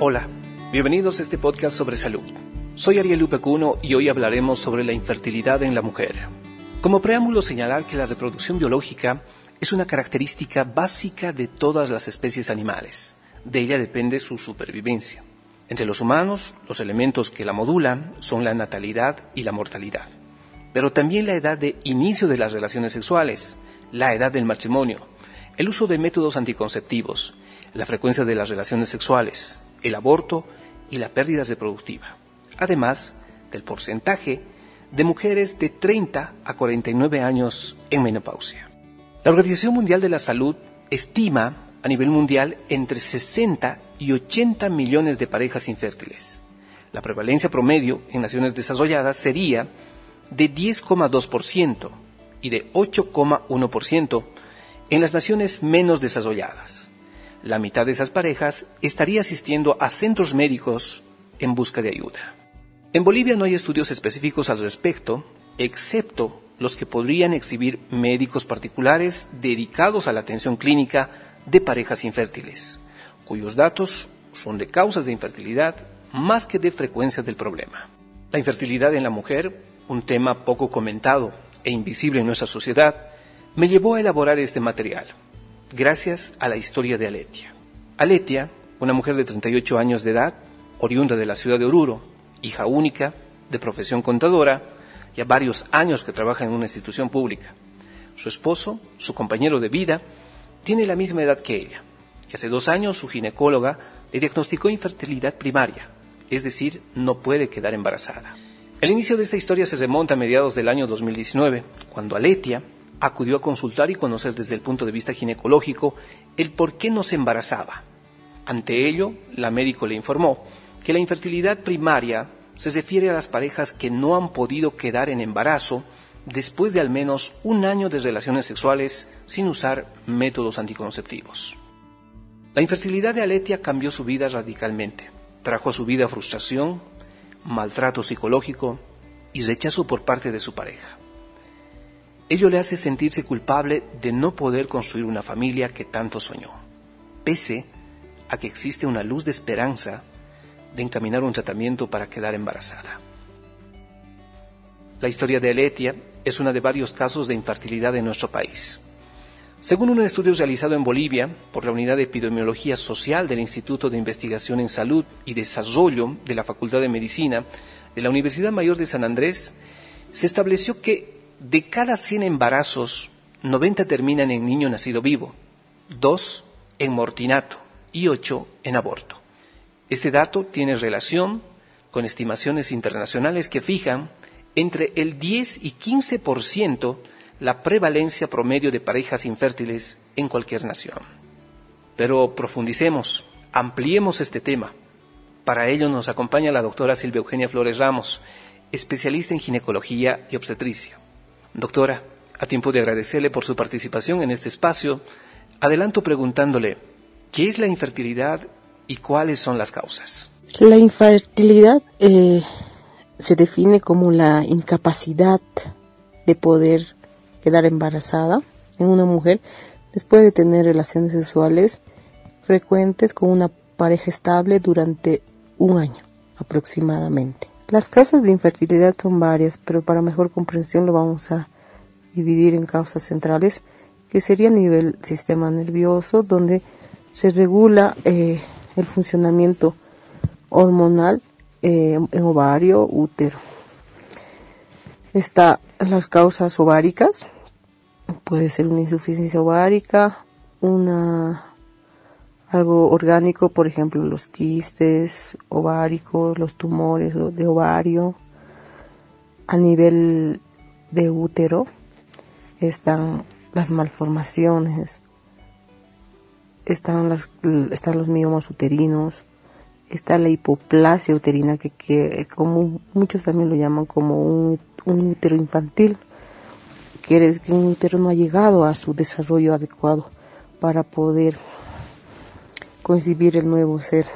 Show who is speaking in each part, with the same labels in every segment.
Speaker 1: Hola, bienvenidos a este podcast sobre salud. Soy Ariel Lupecuno y hoy hablaremos sobre la infertilidad en la mujer. Como preámbulo señalar que la reproducción biológica es una característica básica de todas las especies animales. De ella depende su supervivencia. Entre los humanos, los elementos que la modulan son la natalidad y la mortalidad, pero también la edad de inicio de las relaciones sexuales, la edad del matrimonio, el uso de métodos anticonceptivos, la frecuencia de las relaciones sexuales, el aborto y la pérdida reproductiva, además del porcentaje de mujeres de 30 a 49 años en menopausia. La Organización Mundial de la Salud estima a nivel mundial entre 60 y 80 millones de parejas infértiles. La prevalencia promedio en naciones desarrolladas sería de 10,2% y de 8,1% en las naciones menos desarrolladas la mitad de esas parejas estaría asistiendo a centros médicos en busca de ayuda. En Bolivia no hay estudios específicos al respecto, excepto los que podrían exhibir médicos particulares dedicados a la atención clínica de parejas infértiles, cuyos datos son de causas de infertilidad más que de frecuencia del problema. La infertilidad en la mujer, un tema poco comentado e invisible en nuestra sociedad, me llevó a elaborar este material gracias a la historia de Aletia. Aletia, una mujer de 38 años de edad, oriunda de la ciudad de Oruro, hija única, de profesión contadora, ya varios años que trabaja en una institución pública. Su esposo, su compañero de vida, tiene la misma edad que ella, y hace dos años su ginecóloga le diagnosticó infertilidad primaria, es decir, no puede quedar embarazada. El inicio de esta historia se remonta a mediados del año 2019, cuando Aletia, acudió a consultar y conocer desde el punto de vista ginecológico el por qué no se embarazaba. Ante ello, la médico le informó que la infertilidad primaria se refiere a las parejas que no han podido quedar en embarazo después de al menos un año de relaciones sexuales sin usar métodos anticonceptivos. La infertilidad de Aletia cambió su vida radicalmente. Trajo a su vida frustración, maltrato psicológico y rechazo por parte de su pareja. Ello le hace sentirse culpable de no poder construir una familia que tanto soñó, pese a que existe una luz de esperanza de encaminar un tratamiento para quedar embarazada. La historia de Aletia es una de varios casos de infertilidad en nuestro país. Según un estudio realizado en Bolivia por la Unidad de Epidemiología Social del Instituto de Investigación en Salud y Desarrollo de la Facultad de Medicina de la Universidad Mayor de San Andrés, se estableció que de cada 100 embarazos, 90 terminan en niño nacido vivo, 2 en mortinato y 8 en aborto. Este dato tiene relación con estimaciones internacionales que fijan entre el 10 y 15% la prevalencia promedio de parejas infértiles en cualquier nación. Pero profundicemos, ampliemos este tema. Para ello nos acompaña la doctora Silvia Eugenia Flores Ramos, especialista en ginecología y obstetricia. Doctora, a tiempo de agradecerle por su participación en este espacio, adelanto preguntándole, ¿qué es la infertilidad y cuáles son las causas?
Speaker 2: La infertilidad eh, se define como la incapacidad de poder quedar embarazada en una mujer después de tener relaciones sexuales frecuentes con una pareja estable durante un año aproximadamente. Las causas de infertilidad son varias, pero para mejor comprensión lo vamos a dividir en causas centrales, que sería a nivel sistema nervioso, donde se regula eh, el funcionamiento hormonal eh, en ovario, útero. Está las causas ováricas, puede ser una insuficiencia ovárica, una algo orgánico, por ejemplo, los quistes ováricos, los tumores de ovario, a nivel de útero están las malformaciones, están, las, están los miomas uterinos, está la hipoplasia uterina, que, que como muchos también lo llaman como un, un útero infantil, quiere decir que un útero no ha llegado a su desarrollo adecuado para poder concebir el nuevo ser.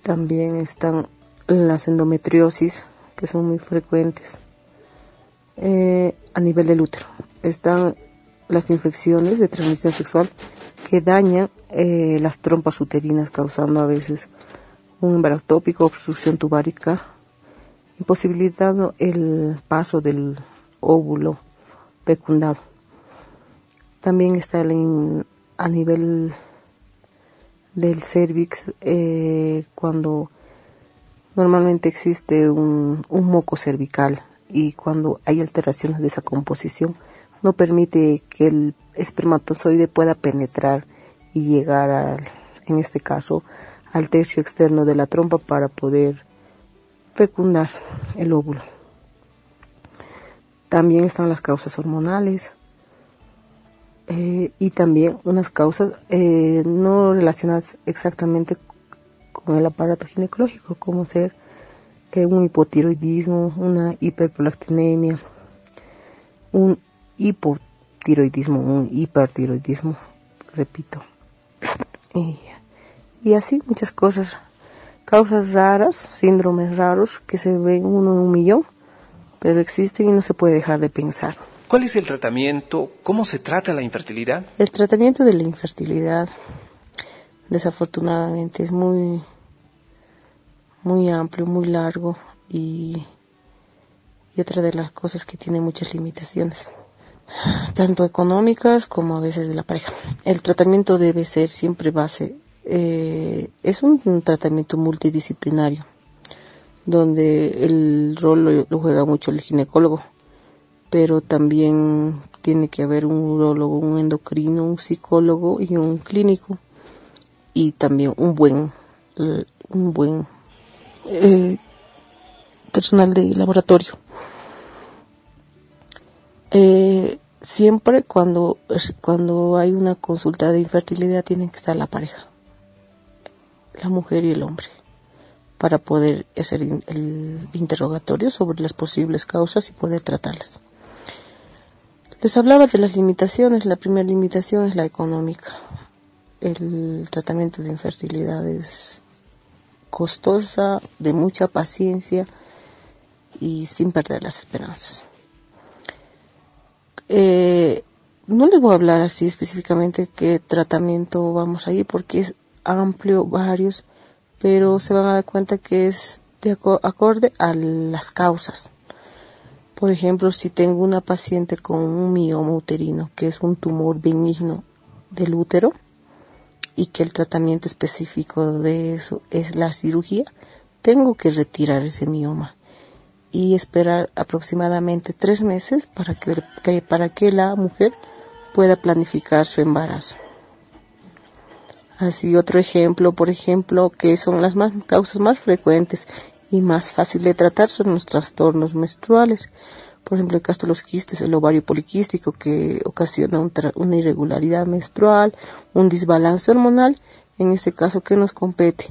Speaker 2: También están las endometriosis, que son muy frecuentes. Eh, a nivel del útero están las infecciones de transmisión sexual, que dañan eh, las trompas uterinas causando a veces un embarazo tópico, obstrucción tubárica, imposibilitando el paso del óvulo fecundado. También está a nivel del cervix eh, cuando normalmente existe un, un, moco cervical y cuando hay alteraciones de esa composición no permite que el espermatozoide pueda penetrar y llegar al, en este caso al tercio externo de la trompa para poder fecundar el óvulo. También están las causas hormonales eh, y también unas causas eh, no relacionadas exactamente con el aparato ginecológico, como ser eh, un hipotiroidismo, una hiperprolactinemia, un hipotiroidismo, un hipertiroidismo, repito. Y, y así muchas cosas, causas raras, síndromes raros que se ven uno en un millón, pero existen y no se puede dejar de pensar.
Speaker 1: ¿Cuál es el tratamiento? ¿Cómo se trata la infertilidad?
Speaker 2: El tratamiento de la infertilidad, desafortunadamente, es muy, muy amplio, muy largo y, y otra de las cosas que tiene muchas limitaciones tanto económicas como a veces de la pareja. El tratamiento debe ser siempre base, eh, es un, tratamiento multidisciplinario, donde el rol lo, juega mucho el ginecólogo, pero también tiene que haber un urologo, un endocrino, un psicólogo y un clínico, y también un buen, eh, un buen eh, personal de laboratorio. Eh, siempre cuando, cuando hay una consulta de infertilidad tienen que estar la pareja, la mujer y el hombre, para poder hacer el interrogatorio sobre las posibles causas y poder tratarlas. Les hablaba de las limitaciones. La primera limitación es la económica. El tratamiento de infertilidad es costosa, de mucha paciencia y sin perder las esperanzas. Eh, no les voy a hablar así específicamente qué tratamiento vamos a ir porque es amplio, varios, pero se van a dar cuenta que es de acorde a las causas. Por ejemplo, si tengo una paciente con un mioma uterino, que es un tumor benigno del útero, y que el tratamiento específico de eso es la cirugía, tengo que retirar ese mioma y esperar aproximadamente tres meses para que, la mujer pueda planificar su embarazo. Así otro ejemplo, por ejemplo, que son las más, causas más frecuentes y más fáciles de tratar son los trastornos menstruales. Por ejemplo, el caso de los quistes, el ovario poliquístico que ocasiona una irregularidad menstrual, un desbalance hormonal, en este caso que nos compete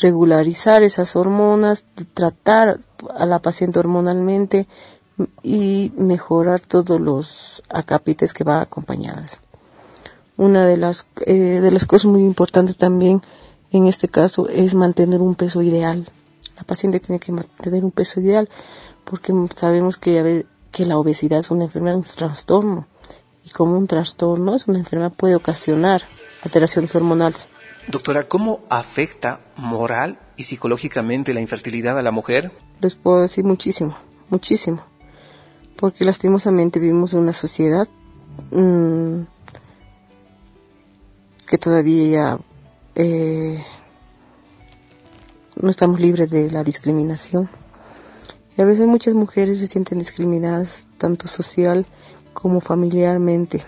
Speaker 2: regularizar esas hormonas, tratar a la paciente hormonalmente y mejorar todos los acapites que va acompañadas. Una de las, eh, de las cosas muy importantes también en este caso es mantener un peso ideal. La paciente tiene que mantener un peso ideal porque sabemos que, que la obesidad es una enfermedad, un trastorno. Y como un trastorno es una enfermedad puede ocasionar alteraciones hormonales.
Speaker 1: Doctora, ¿cómo afecta moral y psicológicamente la infertilidad a la mujer?
Speaker 2: Les puedo decir muchísimo, muchísimo. Porque lastimosamente vivimos en una sociedad mmm, que todavía eh, no estamos libres de la discriminación. Y a veces muchas mujeres se sienten discriminadas, tanto social como familiarmente,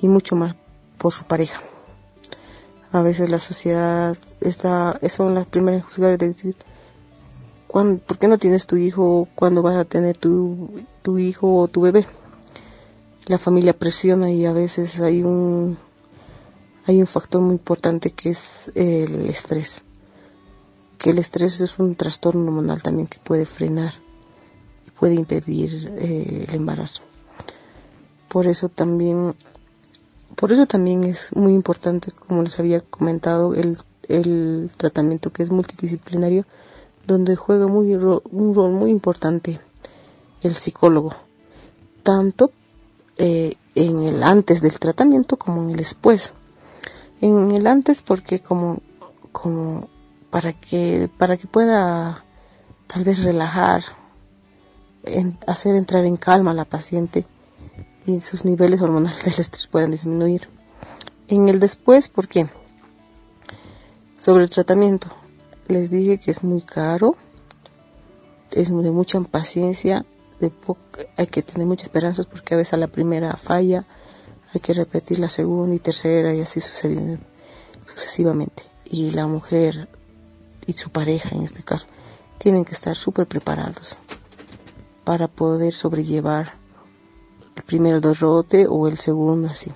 Speaker 2: y mucho más por su pareja a veces la sociedad está, son las primeras en juzgar de decir, ¿por qué no tienes tu hijo? ¿Cuándo vas a tener tu, tu hijo o tu bebé? La familia presiona y a veces hay un, hay un factor muy importante que es el estrés. Que el estrés es un trastorno hormonal también que puede frenar y puede impedir eh, el embarazo. Por eso también por eso también es muy importante, como les había comentado, el, el tratamiento que es multidisciplinario, donde juega muy, un rol muy importante el psicólogo, tanto eh, en el antes del tratamiento como en el después, En el antes porque como, como para que, para que pueda tal vez relajar, hacer entrar en calma a la paciente y sus niveles hormonales del estrés puedan disminuir. En el después, ¿por qué? Sobre el tratamiento, les dije que es muy caro, es de mucha paciencia, de hay que tener muchas esperanzas porque a veces a la primera falla, hay que repetir la segunda y tercera y así sucesivamente. Y la mujer y su pareja en este caso tienen que estar súper preparados para poder sobrellevar el primer derrote o el segundo así.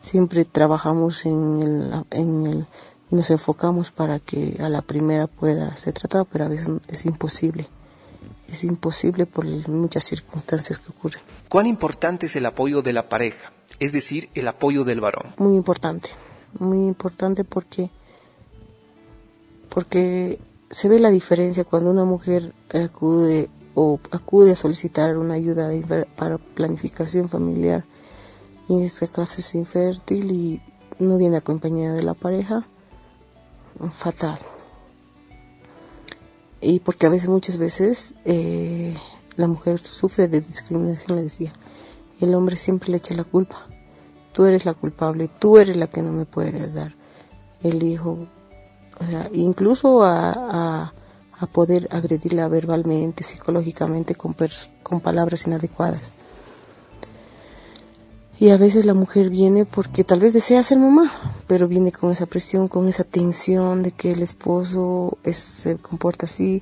Speaker 2: Siempre trabajamos en el, en el nos enfocamos para que a la primera pueda ser tratada, pero a veces es imposible. Es imposible por muchas circunstancias que ocurren.
Speaker 1: ¿Cuán importante es el apoyo de la pareja? Es decir, el apoyo del varón.
Speaker 2: Muy importante, muy importante porque porque se ve la diferencia cuando una mujer acude o acude a solicitar una ayuda para planificación familiar y en este caso es infértil y no viene acompañada de la pareja fatal. Y porque a veces, muchas veces, eh, la mujer sufre de discriminación, le decía. El hombre siempre le echa la culpa. Tú eres la culpable, tú eres la que no me puedes dar el hijo. O sea, incluso a, a, poder agredirla verbalmente, psicológicamente, con, con palabras inadecuadas. Y a veces la mujer viene porque tal vez desea ser mamá, pero viene con esa presión, con esa tensión de que el esposo se comporta así.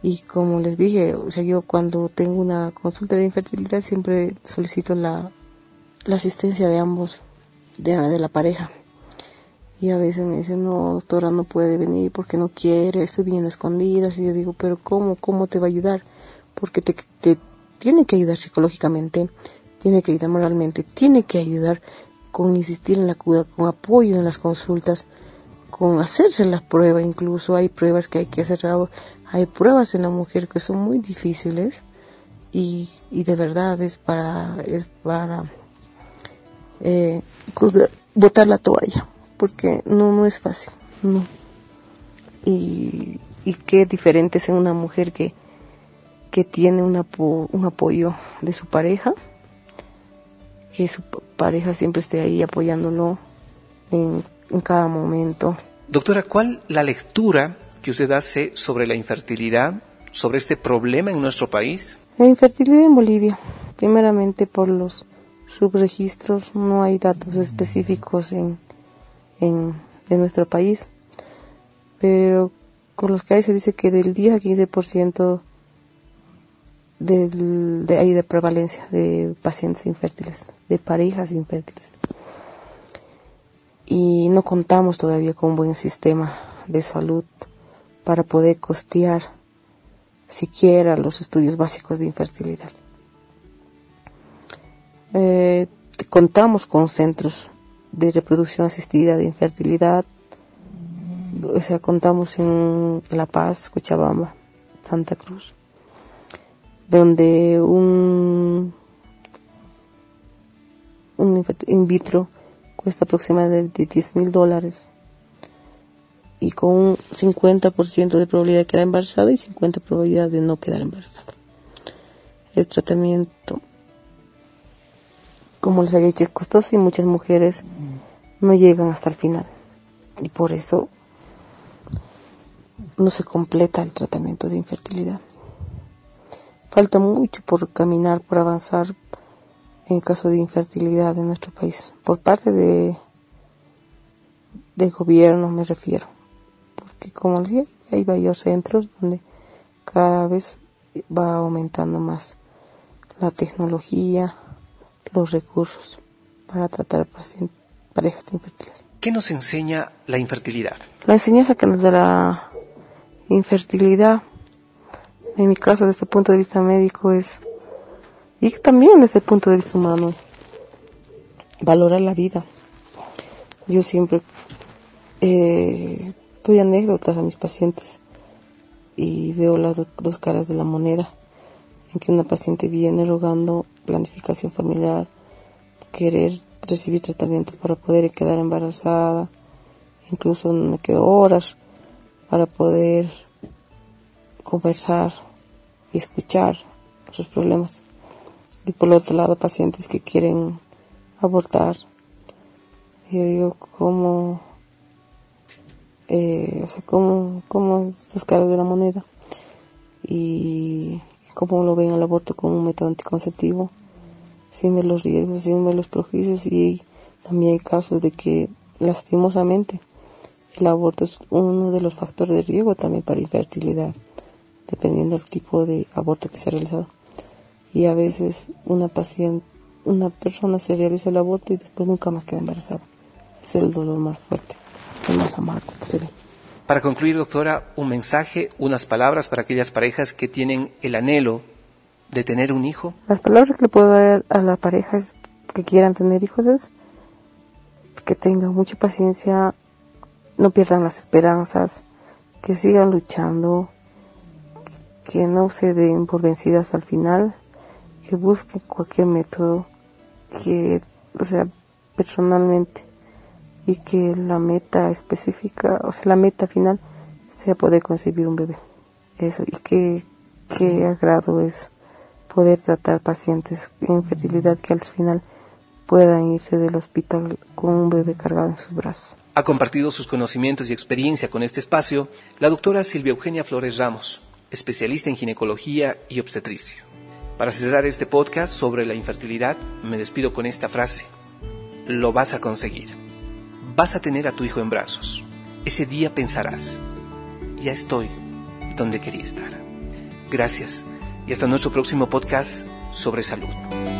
Speaker 2: Y como les dije, o sea, yo cuando tengo una consulta de infertilidad siempre solicito la, la asistencia de ambos, de, de la pareja. Y a veces me dicen, no, doctora, no puede venir porque no quiere, estoy bien escondida. Y yo digo, pero ¿cómo? ¿Cómo te va a ayudar? Porque te, te tiene que ayudar psicológicamente, tiene que ayudar moralmente, tiene que ayudar con insistir en la cura, con apoyo en las consultas, con hacerse la prueba, incluso hay pruebas que hay que hacer, hay pruebas en la mujer que son muy difíciles y, y de verdad es para, es para eh, botar la toalla, porque no, no es fácil, no. Y, y qué diferente es en una mujer que, que tiene un, un apoyo de su pareja, que su pareja siempre esté ahí apoyándolo en, cada momento.
Speaker 1: Doctora, ¿cuál la lectura que usted hace sobre la infertilidad, sobre este problema en nuestro país?
Speaker 2: La infertilidad en Bolivia, primeramente por los subregistros, no hay datos específicos en, en, nuestro país, pero con los que hay se dice que del 10 a 15% de ahí de prevalencia de pacientes infértiles, de parejas infértiles. Y no contamos todavía con un buen sistema de salud para poder costear siquiera los estudios básicos de infertilidad. Eh, contamos con centros de reproducción asistida de infertilidad, o sea, contamos en La Paz, Cochabamba, Santa Cruz donde un, un in vitro cuesta aproximadamente 10 mil dólares y con un 50% de probabilidad de quedar embarazada y 50% de probabilidad de no quedar embarazada. El tratamiento, como les había dicho, es costoso y muchas mujeres no llegan hasta el final. Y por eso no se completa el tratamiento de infertilidad. Falta mucho por caminar, por avanzar en caso de infertilidad en nuestro país. Por parte de del gobierno me refiero. Porque como les dije, hay varios centros donde cada vez va aumentando más la tecnología, los recursos para tratar pacientes, parejas infértiles.
Speaker 1: ¿Qué nos enseña la infertilidad?
Speaker 2: La enseñanza que nos da la infertilidad en mi caso desde el punto de vista médico es, y también desde el punto de vista humano, valorar la vida. Yo siempre eh, doy anécdotas a mis pacientes y veo las dos caras de la moneda, en que una paciente viene rogando planificación familiar, querer recibir tratamiento para poder quedar embarazada, incluso me quedo horas para poder conversar y escuchar sus problemas. Y por otro lado, pacientes que quieren abortar. Yo digo, ¿cómo, eh, o sea, cómo, cómo dos caras de la moneda? Y cómo lo ven el aborto como un método anticonceptivo, ver los riesgos, ver los prejuicios y también hay casos de que lastimosamente el aborto es uno de los factores de riesgo también para infertilidad, dependiendo del tipo de aborto que se ha realizado. Y a veces una paciente, una persona se realiza el aborto y después nunca más queda embarazada. Es el dolor más fuerte, el más amargo posible.
Speaker 1: Para concluir, doctora, un mensaje, unas palabras para aquellas parejas que tienen el anhelo de tener un hijo.
Speaker 2: Las palabras que le puedo dar a las parejas que quieran tener hijos es que tengan mucha paciencia, no pierdan las esperanzas, que sigan luchando, que no se den por vencidas al final, que busquen cualquier método, que, o sea, personalmente, y que la meta específica, o sea, la meta final sea poder concebir un bebé. Eso, y que, qué agrado es poder tratar pacientes en infertilidad que al final puedan irse del hospital con un bebé cargado en sus brazos.
Speaker 1: Ha compartido sus conocimientos y experiencia con este espacio la doctora Silvia Eugenia Flores Ramos, especialista en ginecología y obstetricia. Para cerrar este podcast sobre la infertilidad, me despido con esta frase. Lo vas a conseguir vas a tener a tu hijo en brazos. Ese día pensarás, ya estoy donde quería estar. Gracias y hasta nuestro próximo podcast sobre salud.